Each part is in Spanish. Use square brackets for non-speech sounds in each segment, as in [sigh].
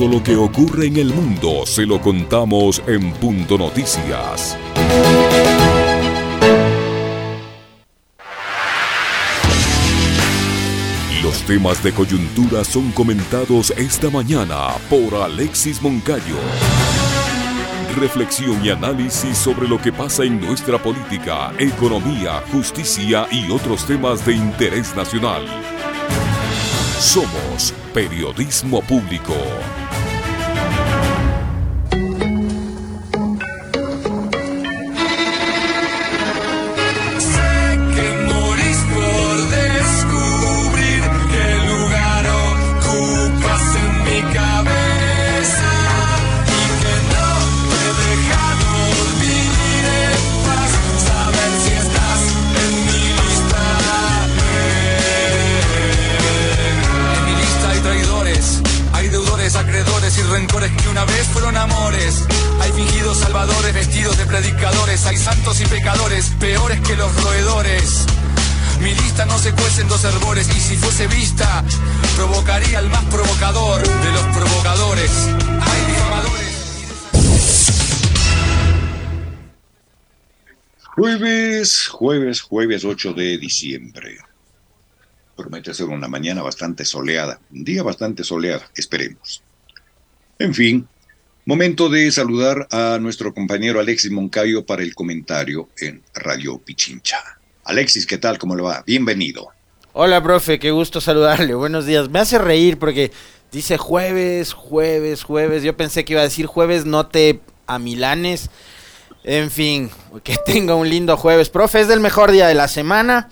Todo lo que ocurre en el mundo se lo contamos en Punto Noticias. Los temas de coyuntura son comentados esta mañana por Alexis Moncayo. Reflexión y análisis sobre lo que pasa en nuestra política, economía, justicia y otros temas de interés nacional. Somos Periodismo Público. Predicadores, hay santos y pecadores, peores que los roedores. Mi lista no se cuece en dos herbores y si fuese vista, provocaría al más provocador de los provocadores. Hay difamadores. Jueves, jueves, jueves 8 de diciembre. Promete ser una mañana bastante soleada, un día bastante soleado, esperemos. En fin, Momento de saludar a nuestro compañero Alexis Moncayo para el comentario en Radio Pichincha. Alexis, ¿qué tal? ¿Cómo le va? Bienvenido. Hola, profe, qué gusto saludarle. Buenos días. Me hace reír porque dice jueves, jueves, jueves. Yo pensé que iba a decir jueves, note a Milanes. En fin, que [laughs] tenga un lindo jueves. Profe, es del mejor día de la semana.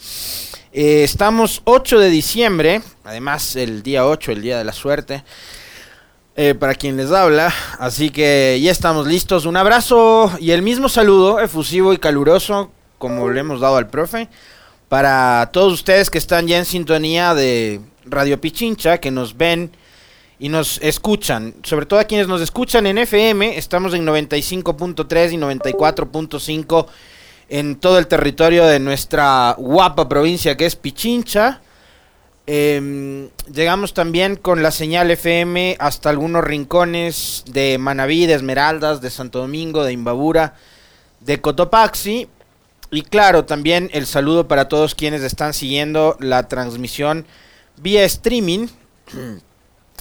Eh, estamos 8 de diciembre, además el día 8, el día de la suerte. Eh, para quien les habla. Así que ya estamos listos. Un abrazo y el mismo saludo efusivo y caluroso como le hemos dado al profe. Para todos ustedes que están ya en sintonía de Radio Pichincha, que nos ven y nos escuchan. Sobre todo a quienes nos escuchan en FM, estamos en 95.3 y 94.5 en todo el territorio de nuestra guapa provincia que es Pichincha. Em, llegamos también con la señal FM hasta algunos rincones de Manaví, de Esmeraldas, de Santo Domingo, de Imbabura, de Cotopaxi. Y claro, también el saludo para todos quienes están siguiendo la transmisión vía streaming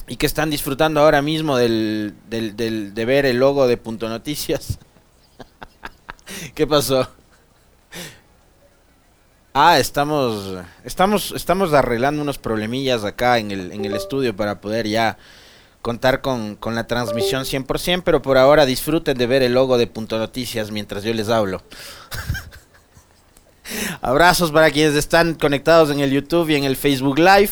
y que están disfrutando ahora mismo del, de ver el logo de Punto Noticias. [laughs] ¿Qué pasó? Ah, estamos, estamos, estamos arreglando unos problemillas acá en el, en el estudio para poder ya contar con, con, la transmisión 100%, pero por ahora disfruten de ver el logo de Punto Noticias mientras yo les hablo. [laughs] Abrazos para quienes están conectados en el YouTube y en el Facebook Live.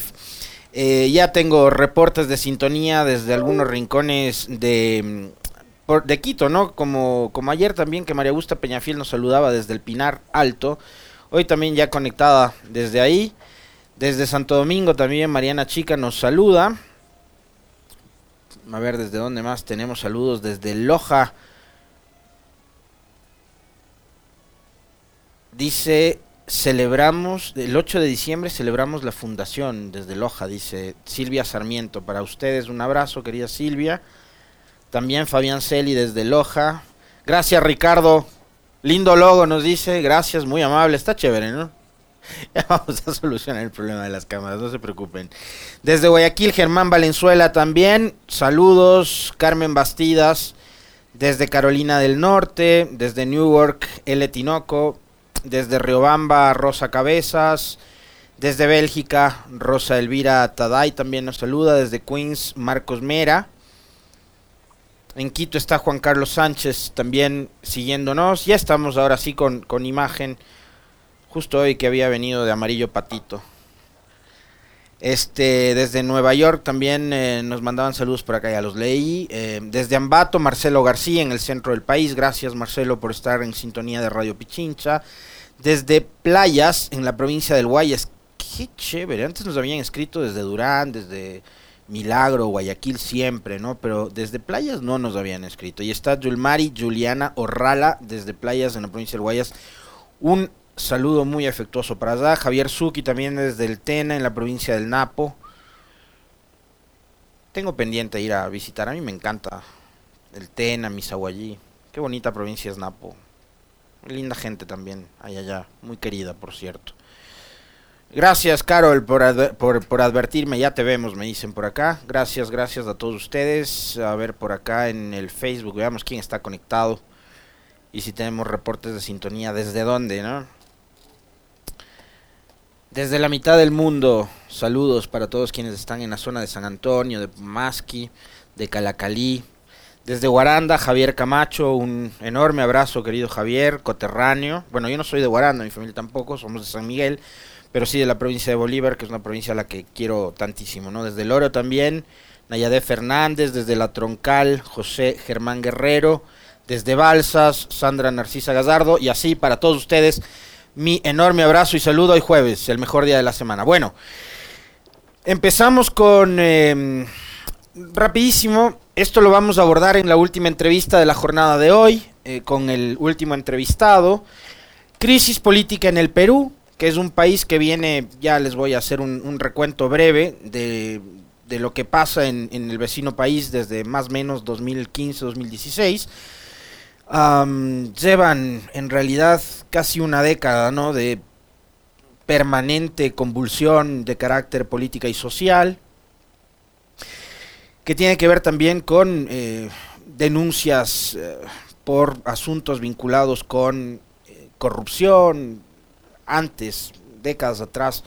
Eh, ya tengo reportes de sintonía desde algunos rincones de, de Quito, ¿no? Como, como ayer también que María Augusta Peñafiel nos saludaba desde el Pinar Alto. Hoy también ya conectada desde ahí. Desde Santo Domingo también Mariana Chica nos saluda. A ver desde dónde más tenemos saludos. Desde Loja. Dice, celebramos, el 8 de diciembre celebramos la fundación desde Loja, dice Silvia Sarmiento. Para ustedes un abrazo, querida Silvia. También Fabián Celi desde Loja. Gracias Ricardo Lindo logo nos dice, gracias, muy amable, está chévere, ¿no? [laughs] Ya vamos a solucionar el problema de las cámaras, no se preocupen. Desde Guayaquil, Germán Valenzuela también, saludos, Carmen Bastidas, desde Carolina del Norte, desde Newark, L. Tinoco, desde Riobamba, Rosa Cabezas, desde Bélgica, Rosa Elvira Taday también nos saluda, desde Queens, Marcos Mera, en Quito está Juan Carlos Sánchez también siguiéndonos. Ya estamos ahora sí con, con imagen. Justo hoy que había venido de amarillo patito. Este, desde Nueva York también eh, nos mandaban saludos por acá, ya los leí. Eh, desde Ambato, Marcelo García, en el centro del país. Gracias, Marcelo, por estar en sintonía de Radio Pichincha. Desde Playas, en la provincia del Guayas. Qué chévere. Antes nos habían escrito desde Durán, desde Milagro, Guayaquil siempre, ¿no? Pero desde playas no nos habían escrito. Y está Yulmari Juliana Orrala desde playas en la provincia del Guayas. Un saludo muy afectuoso para allá. Javier Zuki también desde el Tena en la provincia del Napo. tengo pendiente ir a visitar. A mí me encanta el Tena, Misahuallí. Qué bonita provincia es Napo. Linda gente también, allá allá. Muy querida, por cierto. Gracias, Carol, por, por, advertirme. Ya te vemos, me dicen por acá. Gracias, gracias a todos ustedes. A ver por acá en el Facebook, veamos quién está conectado. Y si tenemos reportes de sintonía, ¿desde dónde, no? Desde la mitad del mundo, saludos para todos quienes están en la zona de San Antonio, de Masqui, de Calacalí. Desde Guaranda, Javier Camacho, un enorme abrazo, querido Javier, coterráneo. Bueno, yo no soy de Guaranda, mi familia tampoco, somos de San Miguel, pero sí de la provincia de Bolívar, que es una provincia a la que quiero tantísimo, ¿no? Desde el Oro también, Nayade Fernández, desde La Troncal, José Germán Guerrero, desde Balsas, Sandra Narcisa Gazardo, y así para todos ustedes mi enorme abrazo y saludo hoy jueves, el mejor día de la semana. Bueno, empezamos con... Em, rapidísimo, esto lo vamos a abordar en la última entrevista de la jornada de hoy, eh, con el último entrevistado. Crisis política en el Perú, que es un país que viene, ya les voy a hacer un, recuento breve de, de, lo que pasa en, en el vecino país desde más o menos 2015-2016 llevan en realidad casi una década ¿no? de permanente convulsión de carácter política y social, que tiene que ver también con eh, denuncias eh, por asuntos vinculados con eh, corrupción, antes, décadas atrás,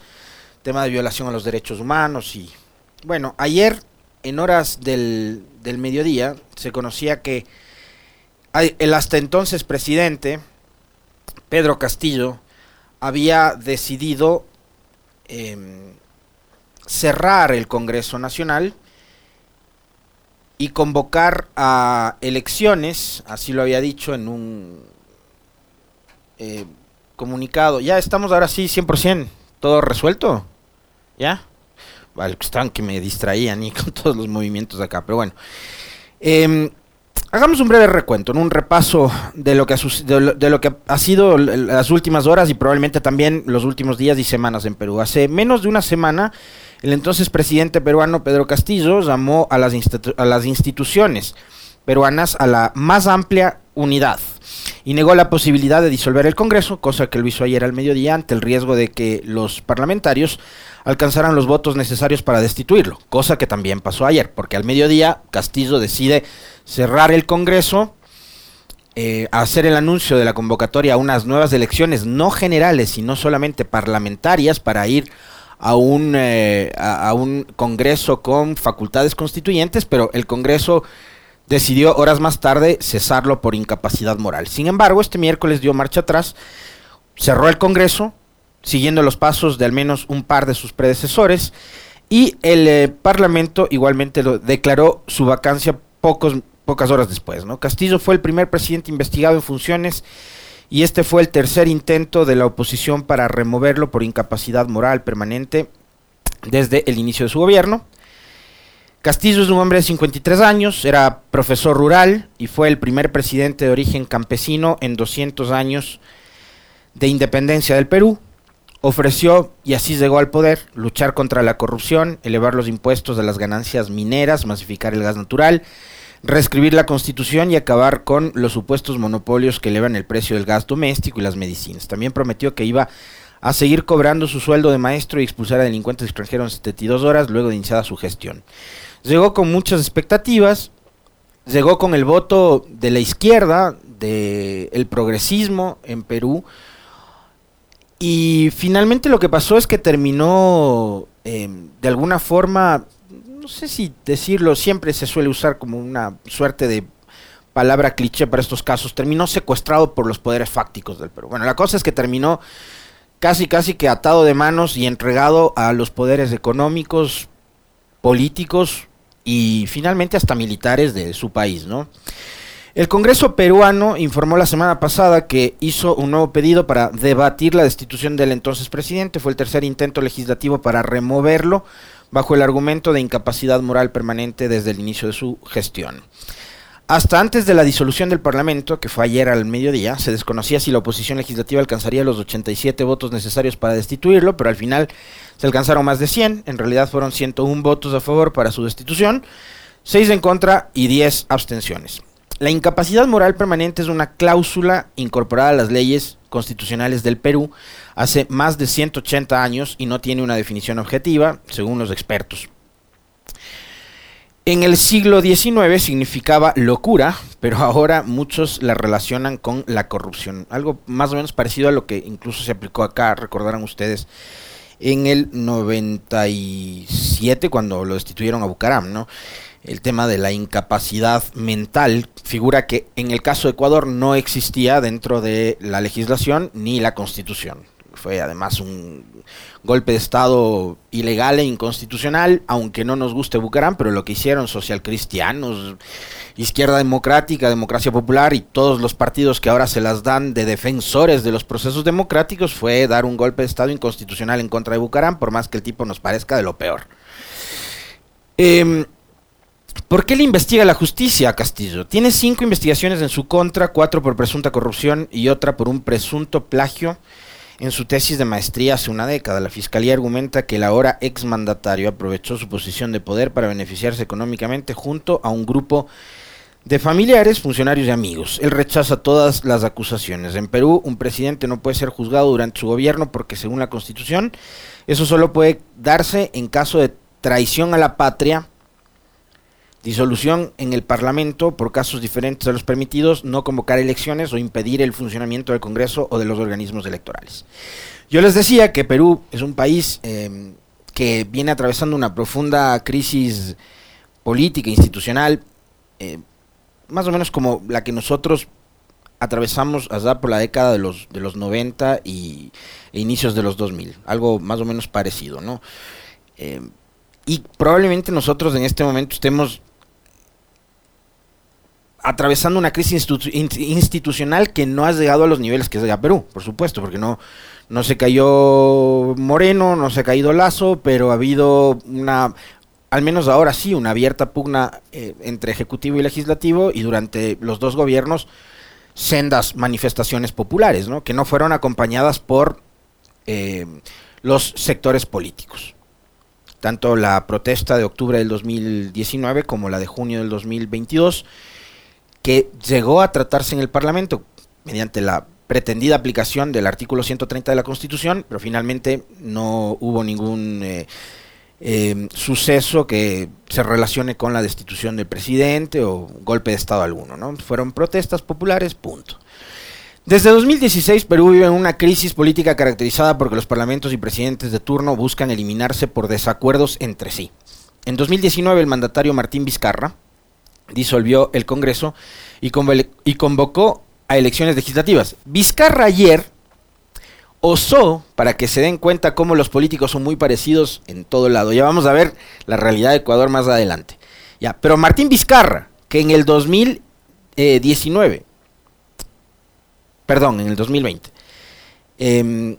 tema de violación a los derechos humanos y bueno, ayer en horas del, del mediodía se conocía que el hasta entonces presidente, Pedro Castillo, había decidido em, cerrar el Congreso Nacional y convocar a elecciones, así lo había dicho en un eh, comunicado. Ya estamos ahora sí, 100%, todo resuelto. ¿Ya? Vale, estaban que me distraían y [laughs] con todos los movimientos acá, pero bueno. Eh, Hagamos un breve recuento, un repaso de lo, que ha, de, lo, que ha sido las últimas horas y probablemente también los últimos días y semanas en Perú. Hace menos de una semana, el entonces presidente peruano Pedro Castillo llamó a las instituciones peruanas a la más amplia unidad y negó la posibilidad de disolver el Congreso, cosa que lo hizo ayer al mediodía ante el riesgo de que los parlamentarios alcanzaran los votos necesarios para destituirlo, cosa que también pasó ayer, porque al mediodía Castillo decide cerrar el Congreso, eh, hacer el anuncio de la convocatoria a unas nuevas elecciones no generales, sino solamente parlamentarias para ir a un, eh, a un Congreso con facultades constituyentes, pero el Congreso decidió horas más tarde cesarlo por incapacidad moral. Sin embargo, este miércoles dio marcha atrás, cerró el Congreso, siguiendo los pasos de al menos un par de sus predecesores, y el eh, Parlamento igualmente lo declaró su vacancia pocos, pocas horas después. ¿no? Castillo fue el primer presidente investigado en funciones y este fue el tercer intento de la oposición para removerlo por incapacidad moral permanente desde el inicio de su gobierno. Castillo es un hombre de 53 años, era profesor rural y fue el primer presidente de origen campesino en 200 años de independencia del Perú. Ofreció, y así llegó al poder, luchar contra la corrupción, elevar los impuestos de las ganancias mineras, masificar el gas natural, reescribir la constitución y acabar con los supuestos monopolios que elevan el precio del gas doméstico y las medicinas. También prometió que iba a seguir cobrando su sueldo de maestro y expulsar a delincuentes extranjeros en 72 horas luego de iniciada su gestión. Llegó con muchas expectativas, llegó con el voto de la izquierda, del progresismo en Perú, y finalmente lo que pasó es que terminó em, de alguna forma, no sé si decirlo, siempre se suele usar como una suerte de palabra cliché para estos casos, terminó secuestrado por los poderes fácticos del Perú. Bueno, la cosa es que terminó casi casi que atado de manos y entregado a los poderes económicos, políticos y finalmente hasta militares de su país, ¿no? El Congreso peruano informó la semana pasada que hizo un nuevo pedido para debatir la destitución del entonces presidente. Fue el tercer intento legislativo para removerlo bajo el argumento de incapacidad moral permanente desde el inicio de su gestión. Hasta antes de la disolución del Parlamento, que fue ayer al mediodía, se desconocía si la oposición legislativa alcanzaría los 87 votos necesarios para destituirlo, pero al final se alcanzaron más de 100, en realidad fueron 101 votos a favor para su destitución, 6 en contra y 10 abstenciones. La incapacidad moral permanente es una cláusula incorporada a las leyes constitucionales del Perú hace más de 180 años y no tiene una definición objetiva, según los expertos. En el siglo XIX significaba locura, pero ahora muchos la relacionan con la corrupción. Algo más o menos parecido a lo que incluso se aplicó acá, recordarán ustedes, en el 97 cuando lo destituyeron a Bucaram, ¿no? El tema de la incapacidad mental, figura que en el caso de Ecuador no existía dentro de la legislación ni la constitución. Fue además un golpe de Estado ilegal e inconstitucional, aunque no nos guste Bucaram, pero lo que hicieron socialcristianos, izquierda democrática, democracia popular y todos los partidos que ahora se las dan de defensores de los procesos democráticos fue dar un golpe de Estado inconstitucional en contra de Bucaram, por más que el tipo nos parezca de lo peor. Eh, ¿Por qué le investiga la justicia a Castillo? Tiene cinco investigaciones en su contra, cuatro por presunta corrupción y otra por un presunto plagio en su tesis de maestría hace una década, la Fiscalía argumenta que el ahora exmandatario aprovechó su posición de poder para beneficiarse económicamente junto a un grupo de familiares, funcionarios y amigos. Él rechaza todas las acusaciones. En Perú, un presidente no puede ser juzgado durante su gobierno porque, según la Constitución, eso solo puede darse en caso de traición a la patria disolución en el Parlamento por casos diferentes a los permitidos, no convocar elecciones o impedir el funcionamiento del Congreso o de los organismos electorales. Yo les decía que Perú es un país em, que viene atravesando una profunda crisis política institucional, eh, más o menos como la que nosotros atravesamos allá por la década de los, de los 90 y, e inicios de los 2000, algo más o menos parecido, ¿no? Em, y probablemente nosotros en este momento estemos atravesando una crisis institucional que no ha llegado a los niveles que llega Perú, por supuesto, porque no, no se cayó Moreno, no se ha caído Lazo, pero ha habido una, al menos ahora sí, una abierta pugna eh, entre Ejecutivo y Legislativo y durante los dos gobiernos sendas manifestaciones populares, ¿no? que no fueron acompañadas por eh, los sectores políticos. Tanto la protesta de octubre del 2019 como la de junio del 2022 que llegó a tratarse en el Parlamento mediante la pretendida aplicación del artículo 130 de la Constitución, pero finalmente no hubo ningún eh, eh, suceso que se relacione con la destitución del presidente o golpe de Estado alguno. ¿no? Fueron protestas populares, punto. Desde 2016, Perú vive una crisis política caracterizada porque los parlamentos y presidentes de turno buscan eliminarse por desacuerdos entre sí. En 2019, el mandatario Martín Vizcarra, disolvió el Congreso y, convocó a elecciones legislativas. Vizcarra ayer osó, para que se den cuenta cómo los políticos son muy parecidos en todo lado. Ya vamos a ver la realidad de Ecuador más adelante. Ya, pero Martín Vizcarra, que en el 2019, perdón, en el 2020, em,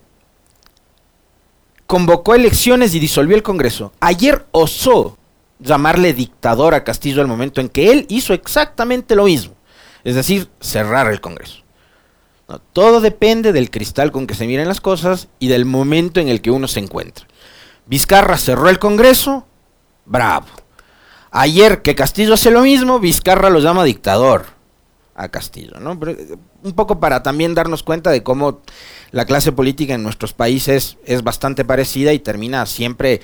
convocó elecciones y disolvió el Congreso. Ayer osó llamarle dictador a Castillo al momento en que él hizo exactamente lo mismo, es decir, cerrar el Congreso. todo depende del cristal con que se miren las cosas y del momento en el que uno se encuentra. Vizcarra cerró el Congreso, bravo. Ayer que Castillo hace lo mismo, Vizcarra lo llama dictador a Castillo, ¿no? Eh, un poco para también darnos cuenta de cómo la clase política en nuestros países es bastante parecida y termina siempre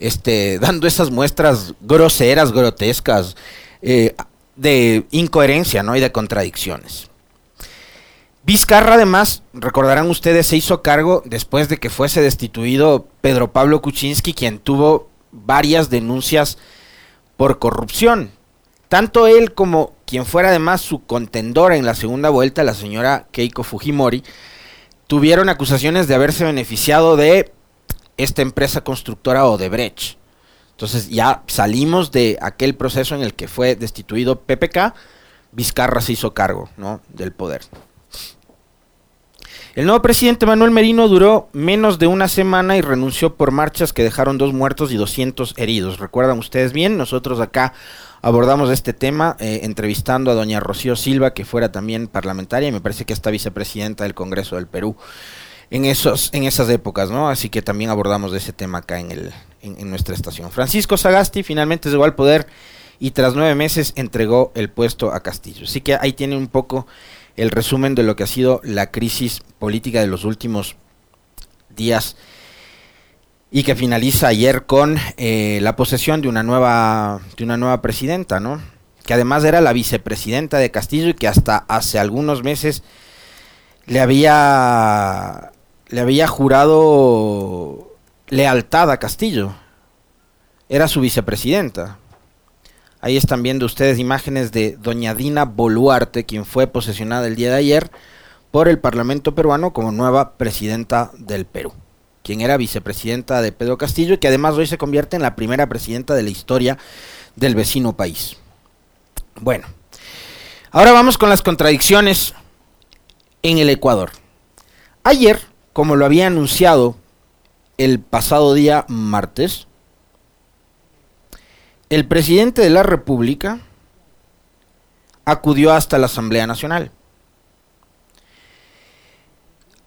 este, dando esas muestras groseras, grotescas, eh, de incoherencia ¿no? y de contradicciones. Vizcarra además, recordarán ustedes, se hizo cargo después de que fuese destituido Pedro Pablo Kuczynski, quien tuvo varias denuncias por corrupción. Tanto él como quien fuera además su contendora en la segunda vuelta, la señora Keiko Fujimori, tuvieron acusaciones de haberse beneficiado de esta empresa constructora Odebrecht. Entonces ya salimos de aquel proceso en el que fue destituido PPK, Vizcarra se hizo cargo ¿no? del poder. El nuevo presidente Manuel Merino duró menos de una semana y renunció por marchas que dejaron dos muertos y 200 heridos. ¿Recuerdan ustedes bien? Nosotros acá abordamos este tema eh, entrevistando a doña Rocío Silva, que fuera también parlamentaria y me parece que está vicepresidenta del Congreso del Perú en, esos, en esas épocas, ¿no? Así que también abordamos ese tema acá en, el, en, nuestra estación. Francisco Sagasti finalmente llegó al poder y tras nueve meses entregó el puesto a Castillo. Así que ahí tiene un poco el resumen de lo que ha sido la crisis política de los últimos días y que finaliza ayer con eh, la posesión de una nueva de una nueva presidenta, ¿no? Que además era la vicepresidenta de Castillo y que hasta hace algunos meses le había le había jurado lealtad a Castillo. Era su vicepresidenta. Ahí están viendo ustedes imágenes de doña Dina Boluarte, quien fue posesionada el día de ayer por el Parlamento peruano como nueva presidenta del Perú, quien era vicepresidenta de Pedro Castillo y que además hoy se convierte en la primera presidenta de la historia del vecino país. Bueno, ahora vamos con las contradicciones en el Ecuador. Ayer, como lo había anunciado el pasado día martes, el presidente de la República acudió hasta la Asamblea Nacional. [laughs]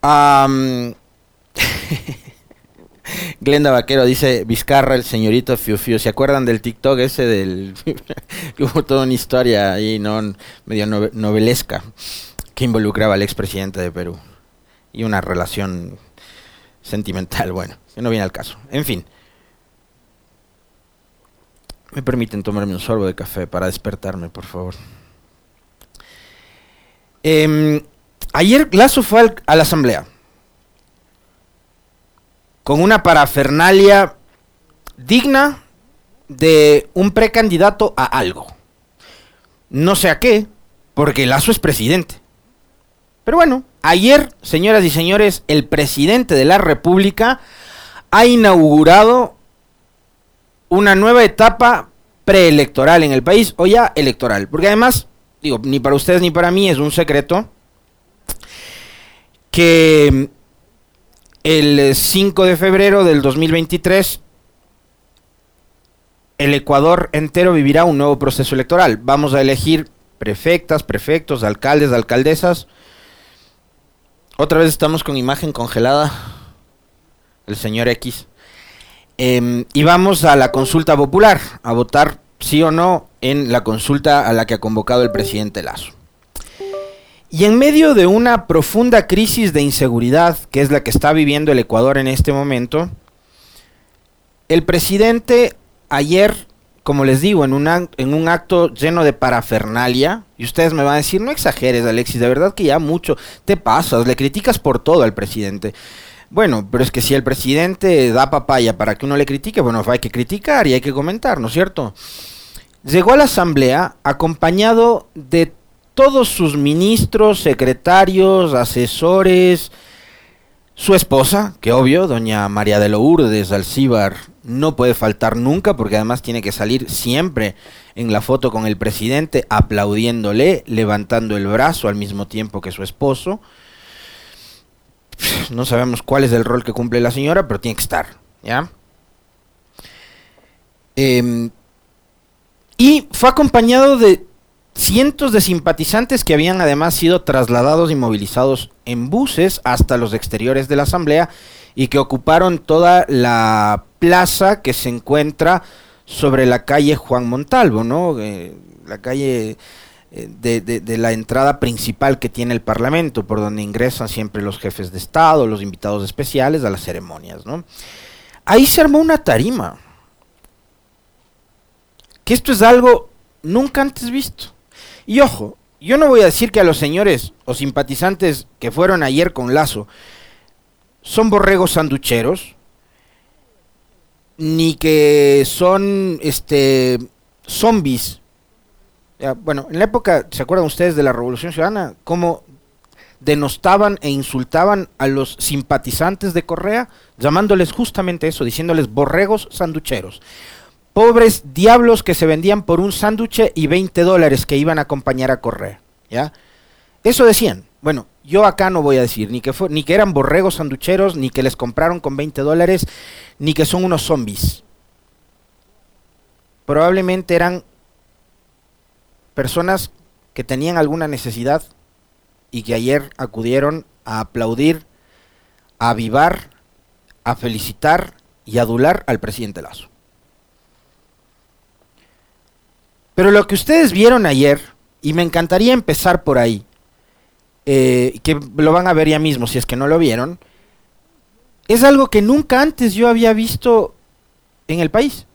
Glenda Vaquero dice Vizcarra, el señorito Fiu Fiu. ¿Se acuerdan del TikTok ese del [laughs] que hubo toda una historia ahí, no medio novelesca que involucraba al expresidente de Perú y una relación sentimental, bueno, que no viene al caso. En fin, me permiten tomarme un sorbo de café para despertarme, por favor. Em, ayer Lazo fue a la asamblea con una parafernalia digna de un precandidato a algo. No sé a qué, porque Lazo es presidente. Pero bueno, ayer, señoras y señores, el presidente de la República ha inaugurado una nueva etapa preelectoral en el país o ya electoral. Porque además, digo, ni para ustedes ni para mí es un secreto que el 5 de febrero del 2023 el Ecuador entero vivirá un nuevo proceso electoral. Vamos a elegir prefectas, prefectos, alcaldes, alcaldesas. Otra vez estamos con imagen congelada. El señor X. Em, y vamos a la consulta popular, a votar sí o no en la consulta a la que ha convocado el presidente Lazo. Y en medio de una profunda crisis de inseguridad, que es la que está viviendo el Ecuador en este momento, el presidente ayer, como les digo, en un, en un acto lleno de parafernalia, y ustedes me van a decir, no exageres Alexis, de verdad que ya mucho te pasas, le criticas por todo al presidente. Bueno, pero es que si el presidente da papaya para que uno le critique, bueno, hay que criticar y hay que comentar, ¿no es cierto? Llegó a la asamblea acompañado de todos sus ministros, secretarios, asesores, su esposa, que obvio, doña María de Lourdes Alcíbar, no puede faltar nunca porque además tiene que salir siempre en la foto con el presidente aplaudiéndole, levantando el brazo al mismo tiempo que su esposo no sabemos cuál es el rol que cumple la señora, pero tiene que estar, ¿ya? Em, y fue acompañado de cientos de simpatizantes que habían además sido trasladados y movilizados en buses hasta los exteriores de la asamblea y que ocuparon toda la plaza que se encuentra sobre la calle Juan Montalvo, ¿no? Eh, la calle eh, de, la entrada principal que tiene el Parlamento, por donde ingresan siempre los jefes de Estado, los invitados especiales a las ceremonias. ¿no? Ahí se armó una tarima. Que esto es algo nunca antes visto. Y ojo, yo no voy a decir que a los señores o simpatizantes que fueron ayer con Lazo son borregos sanducheros, ni que son este zombies bueno, en la época, ¿se acuerdan ustedes de la Revolución Ciudadana? ¿Cómo denostaban e insultaban a los simpatizantes de Correa, llamándoles justamente eso, diciéndoles borregos sanducheros. Pobres diablos que se vendían por un sánduche y 20 dólares que iban a acompañar a Correa. ¿ya? Eso decían. bueno, yo acá no voy a decir ni que, ni que eran borregos sanducheros, ni que les compraron con 20 dólares, ni que son unos zombies. Probablemente eran personas que tenían alguna necesidad y que ayer acudieron a aplaudir, a avivar, a felicitar y adular al presidente Lazo. Pero lo que ustedes vieron ayer, y me encantaría empezar por ahí, eh, que lo van a ver ya mismo si es que no lo vieron, es algo que nunca antes yo había visto en el país.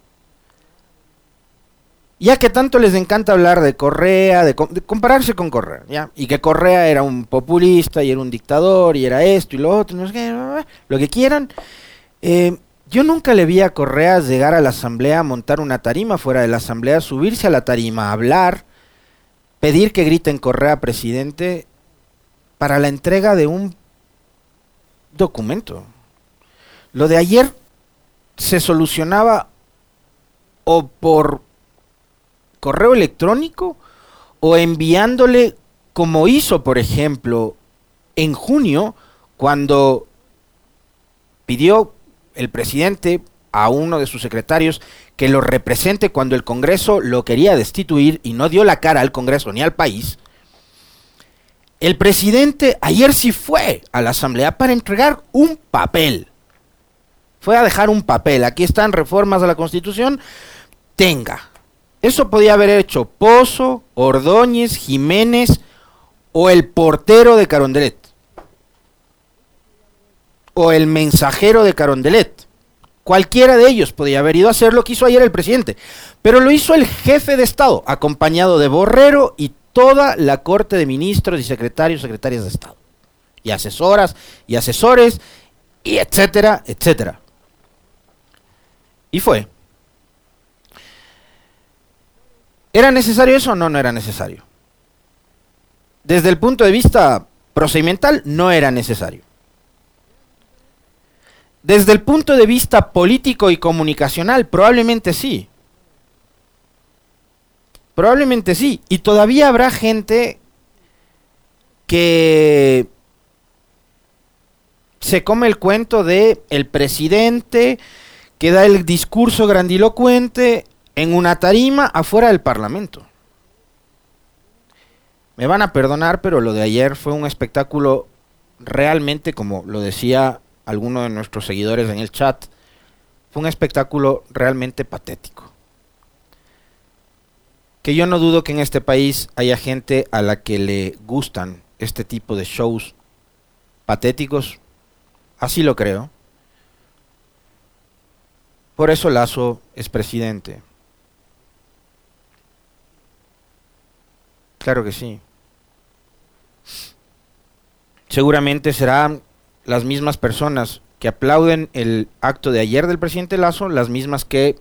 Ya que tanto les encanta hablar de Correa, de, compararse con Correa, ¿ya? Y que Correa era un populista y era un dictador y era esto y lo otro, no sé lo que quieran. Eh, yo nunca le vi a Correa llegar a la asamblea, montar una tarima fuera de la asamblea, subirse a la tarima, hablar, pedir que griten Correa presidente para la entrega de un documento. Lo de ayer se solucionaba o por correo electrónico o enviándole como hizo, por ejemplo, en junio, cuando pidió el presidente a uno de sus secretarios que lo represente cuando el Congreso lo quería destituir y no dio la cara al Congreso ni al país, el presidente ayer sí fue a la Asamblea para entregar un papel. Fue a dejar un papel. Aquí están reformas a la Constitución. Tenga. Eso podía haber hecho Pozo, Ordóñez, Jiménez o el portero de Carondelet. O el mensajero de Carondelet. Cualquiera de ellos podía haber ido a hacer lo que hizo ayer el presidente. Pero lo hizo el jefe de Estado, acompañado de Borrero y toda la corte de ministros y secretarios, secretarias de Estado, y asesoras y asesores, y etcétera, etcétera. Y fue. ¿Era necesario eso? No, no era necesario. Desde el punto de vista procedimental, no era necesario. Desde el punto de vista político y comunicacional, probablemente sí. Probablemente sí. Y todavía habrá gente que se come el cuento de el presidente que da el discurso grandilocuente en una tarima afuera del Parlamento. Me van a perdonar, pero lo de ayer fue un espectáculo realmente, como lo decía alguno de nuestros seguidores en el chat, fue un espectáculo realmente patético que yo no dudo que en este país haya gente a la que le gustan este tipo de shows patéticos. Así lo creo. Por eso Lazo es presidente. Claro que sí. Seguramente serán las mismas personas que aplauden el acto de ayer del presidente Lazo, las mismas que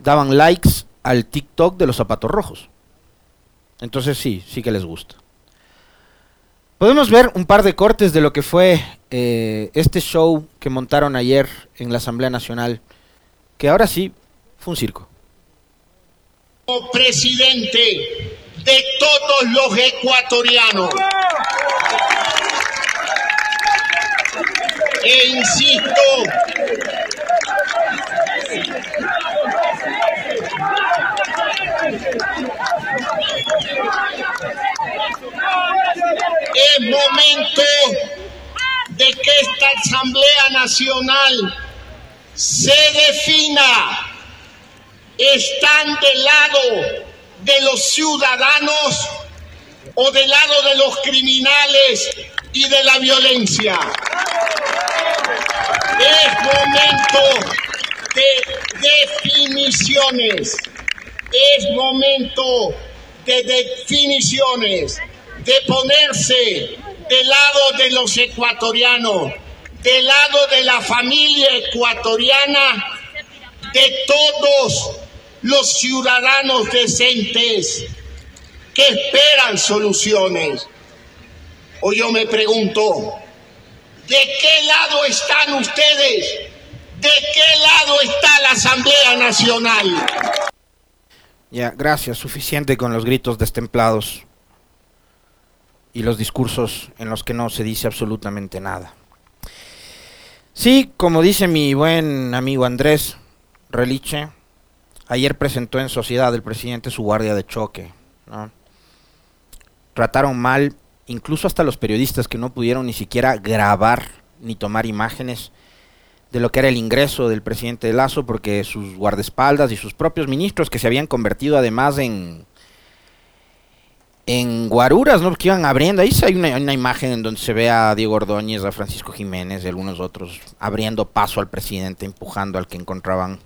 daban likes al TikTok de los zapatos rojos. Entonces sí, sí que les gusta. Podemos ver un par de cortes de lo que fue eh, este show que montaron ayer en la Asamblea Nacional, que ahora sí fue un circo. Presidente de todos los ecuatorianos. E insisto, Es momento de que esta Asamblea Nacional se defina. ¿Están del lado de los ciudadanos o del lado de los criminales y de la violencia? Es momento de definiciones. Es momento de definiciones de ponerse del lado de los ecuatorianos, del lado de la familia ecuatoriana, de todos los ciudadanos decentes que esperan soluciones. O yo me pregunto, ¿de qué lado están ustedes? ¿De qué lado está la Asamblea Nacional? Ya, gracias, suficiente con los gritos destemplados. y los discursos en los que no se dice absolutamente nada. Sí, como dice mi buen amigo Andrés Reliche, ayer presentó en sociedad el presidente su guardia de choque. Trataron mal incluso hasta los periodistas que no pudieron ni siquiera grabar ni tomar imágenes de lo que era el ingreso del presidente de Lazo, porque sus guardaespaldas y sus propios ministros, que se habían convertido además en, en guaruras, ¿no? Que iban abriendo. Ahí hay una, una, imagen en donde se ve a Diego Ordóñez, a Francisco Jiménez y algunos otros abriendo paso al presidente, empujando al que encontraban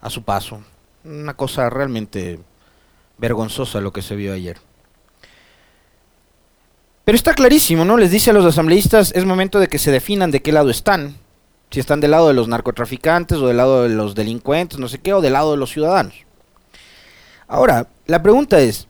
a su paso. Una cosa realmente vergonzosa lo que se vio ayer. Pero está clarísimo, ¿no? Les dice a los asambleístas, es momento de que se definan de qué lado están. Si están del lado de los narcotraficantes o del lado de los delincuentes, no sé qué, o del lado de los ciudadanos. Ahora, la pregunta es,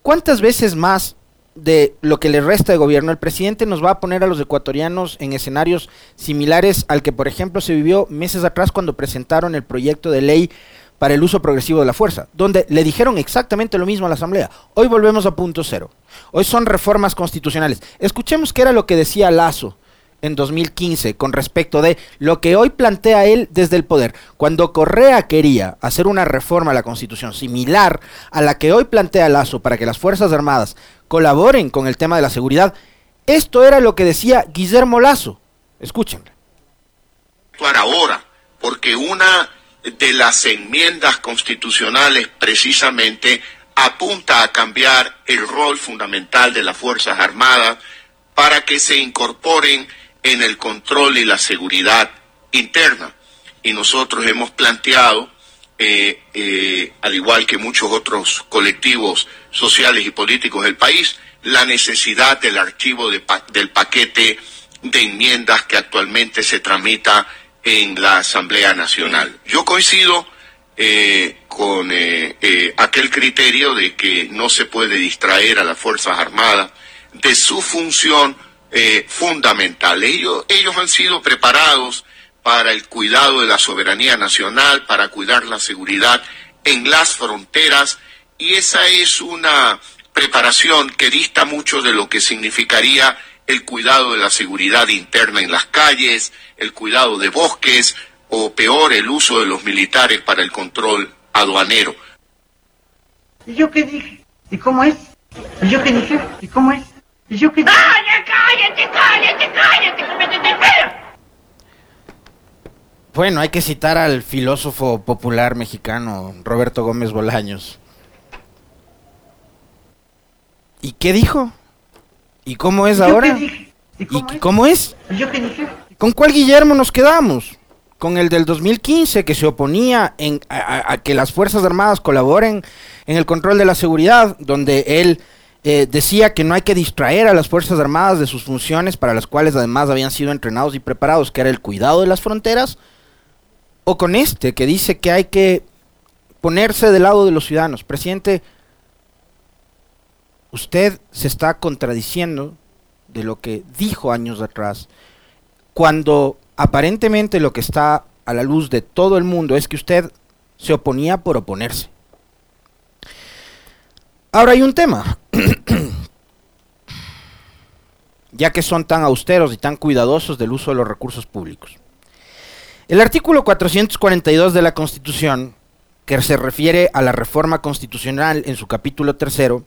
¿cuántas veces más de lo que le resta de gobierno el presidente nos va a poner a los ecuatorianos en escenarios similares al que, por ejemplo, se vivió meses atrás cuando presentaron el proyecto de ley para el uso progresivo de la fuerza, donde le dijeron exactamente lo mismo a la Asamblea. Hoy volvemos a punto cero. Hoy son reformas constitucionales. Escuchemos qué era lo que decía Lazo en 2015 con respecto de lo que hoy plantea él desde el poder. Cuando Correa quería hacer una reforma a la Constitución similar a la que hoy plantea Lazo para que las Fuerzas Armadas colaboren con el tema de la seguridad, esto era lo que decía Guillermo Lazo. Escúchenle. Ahora, porque una de las enmiendas constitucionales precisamente apunta a cambiar el rol fundamental de las Fuerzas Armadas para que se incorporen en el control y la seguridad interna. Y nosotros hemos planteado, eh, eh, al igual que muchos otros colectivos sociales y políticos del país, la necesidad del archivo del paquete de enmiendas que actualmente se tramita en la Asamblea Nacional. Yo coincido eh, con eh, eh, aquel criterio de que no se puede distraer a las Fuerzas Armadas de su función fundamental. Ellos, ellos han sido preparados para el cuidado de la soberanía nacional, para cuidar la seguridad en las fronteras, y esa es una preparación que dista mucho de lo que significaría el cuidado de la seguridad interna en las calles, el cuidado de bosques o peor el uso de los militares para el control aduanero. ¿Y yo qué dije? ¿Y cómo es? ¿Y yo qué dije? ¿Y cómo es? ¿Y yo qué dije? ¡Cállate, cállate, cállate, cállate, Bueno, hay que citar al filósofo popular mexicano Roberto Gómez Bolaños. ¿Y qué dijo? ¿Y cómo es ahora? ¿Y cómo, es? ¿Yo qué dije? ¿Con cuál Guillermo nos quedamos? Con el del 2015 que se oponía en, a, que las Fuerzas Armadas colaboren en el control de la seguridad, donde él eh, decía que no hay que distraer a las Fuerzas Armadas de sus funciones para las cuales además habían sido entrenados y preparados, que era el cuidado de las fronteras, o con este que dice que hay que ponerse del lado de los ciudadanos. Presidente, usted se está contradiciendo de lo que dijo años atrás, cuando aparentemente lo que está a la luz de todo el mundo es que usted se oponía por oponerse. Ahora hay un tema, [clears throat] ya que son tan austeros y tan cuidadosos del uso de los recursos públicos. El artículo 442 de la Constitución, que se refiere a la reforma constitucional en su capítulo tercero,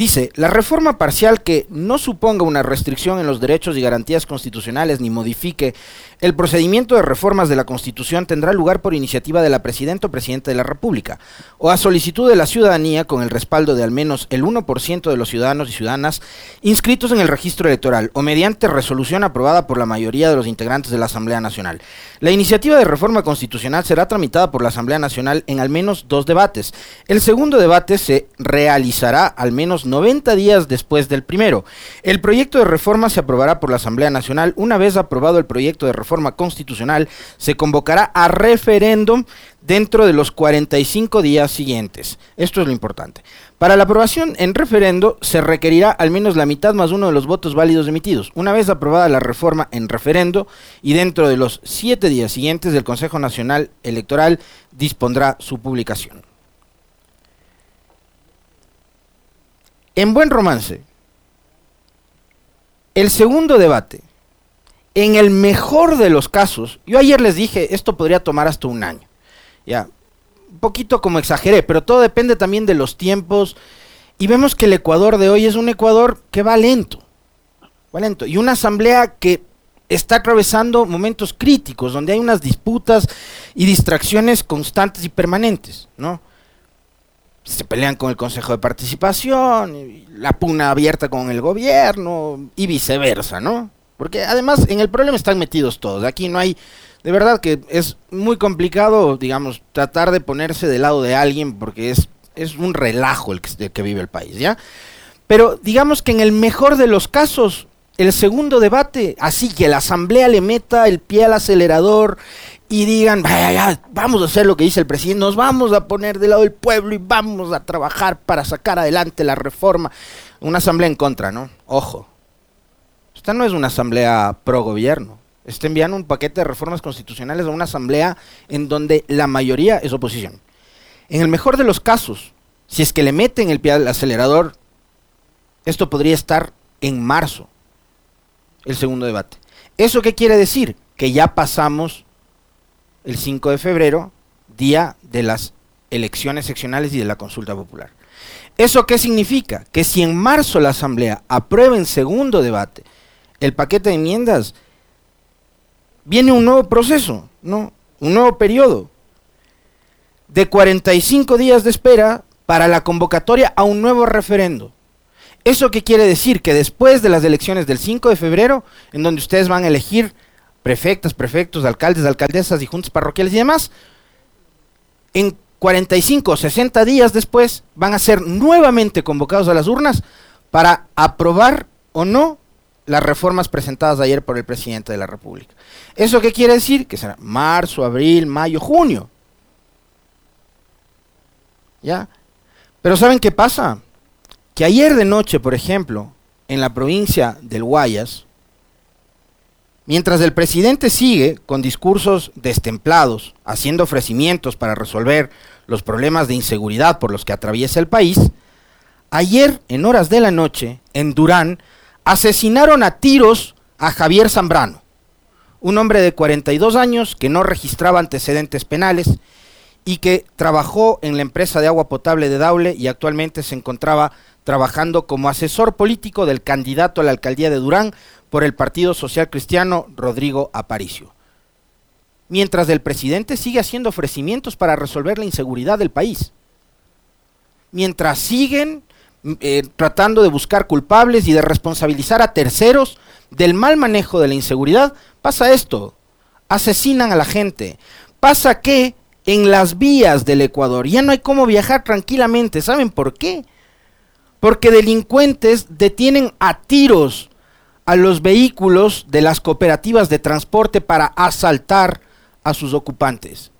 Dice, la reforma parcial que no suponga una restricción en los derechos y garantías constitucionales ni modifique el procedimiento de reformas de la Constitución tendrá lugar por iniciativa de la Presidenta o Presidente de la República, o a solicitud de la ciudadanía con el respaldo de al menos el 1% de los ciudadanos y ciudadanas inscritos en el registro electoral, o mediante resolución aprobada por la mayoría de los integrantes de la Asamblea Nacional. La iniciativa de reforma constitucional será tramitada por la Asamblea Nacional en al menos dos debates. El segundo debate se realizará al menos 90 días después del primero. El proyecto de reforma se aprobará por la Asamblea Nacional una vez aprobado el proyecto de reforma forma constitucional, se convocará a referéndum dentro de los 45 días siguientes. Esto es lo importante. Para la aprobación en referendo se requerirá al menos la mitad más uno de los votos válidos emitidos. Una vez aprobada la reforma en referendo y dentro de los siete días siguientes, el Consejo Nacional Electoral dispondrá su publicación. En buen romance, El segundo debate, en el mejor de los casos, yo ayer les dije, esto podría tomar hasta un año. Ya, un poquito como exageré, pero todo depende también de los tiempos. Y vemos que el Ecuador de hoy es un Ecuador que va lento. Va lento. Y una asamblea que está atravesando momentos críticos, donde hay unas disputas y distracciones constantes y permanentes, ¿no? Se pelean con el Consejo de Participación, la pugna abierta con el gobierno y viceversa, ¿no? Porque además en el problema están metidos todos. Aquí no hay, de verdad que es muy complicado, digamos, tratar de ponerse del lado de alguien porque es, es un relajo el que, vive el país, ¿ya? Pero digamos que en el mejor de los casos, el segundo debate, así que la asamblea le meta el pie al acelerador y digan, vaya, vamos a hacer lo que dice el presidente, nos vamos a poner del lado del pueblo y vamos a trabajar para sacar adelante la reforma. Una asamblea en contra, ¿no? Ojo. No es una asamblea pro gobierno. Está enviando un paquete de reformas constitucionales a una asamblea en donde la mayoría es oposición. En el mejor de los casos, si es que le meten el pie al acelerador, esto podría estar en marzo el segundo debate. ¿Eso qué quiere decir? Que ya pasamos el 5 de febrero, día de las elecciones seccionales y de la consulta popular. ¿Eso qué significa? Que si en marzo la Asamblea aprueba en segundo debate el paquete de enmiendas, viene un nuevo proceso, ¿no? Un nuevo periodo de 45 días de espera para la convocatoria a un nuevo referendo. ¿Eso qué quiere decir? Que después de las elecciones del 5 de febrero, en donde ustedes van a elegir prefectas, prefectos, alcaldes, alcaldesas y juntas parroquiales y demás, en 45 o 60 días después van a ser nuevamente convocados a las urnas para aprobar o no las reformas presentadas ayer por el presidente de la República. ¿Eso qué quiere decir? Que será marzo, abril, mayo, junio. ¿Ya? Pero ¿saben qué pasa? que ayer de noche, por ejemplo, en la provincia del Guayas, mientras el presidente sigue con discursos destemplados, haciendo ofrecimientos para resolver los problemas de inseguridad por los que atraviesa el país, ayer en horas de la noche, en Durán, asesinaron a tiros a Javier Zambrano, un hombre de 42 años que no registraba antecedentes penales y que trabajó en la empresa de agua potable de Daule y actualmente se encontraba trabajando como asesor político del candidato a la alcaldía de Durán por el Partido Social Cristiano Rodrigo Aparicio. Mientras el presidente sigue haciendo ofrecimientos para resolver la inseguridad del país. Mientras siguen eh, tratando de buscar culpables y de responsabilizar a terceros del mal manejo de la inseguridad, pasa esto. Asesinan a la gente. Pasa que en las vías del Ecuador ya no hay cómo viajar tranquilamente. ¿Saben por qué? porque delincuentes detienen a tiros a los vehículos de las cooperativas de transporte para asaltar a sus ocupantes.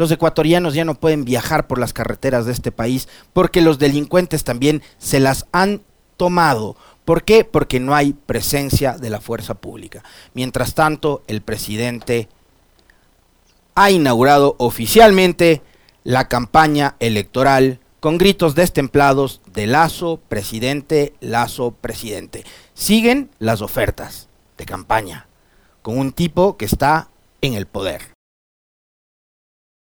Los ecuatorianos ya no pueden viajar por las carreteras de este país porque los delincuentes también se las han tomado. ¿Por qué? Porque no hay presencia de la fuerza pública. Mientras tanto, el presidente ha inaugurado oficialmente la campaña electoral con gritos destemplados de Lazo, presidente, Lazo, presidente. Siguen las ofertas de campaña con un tipo que está en el poder.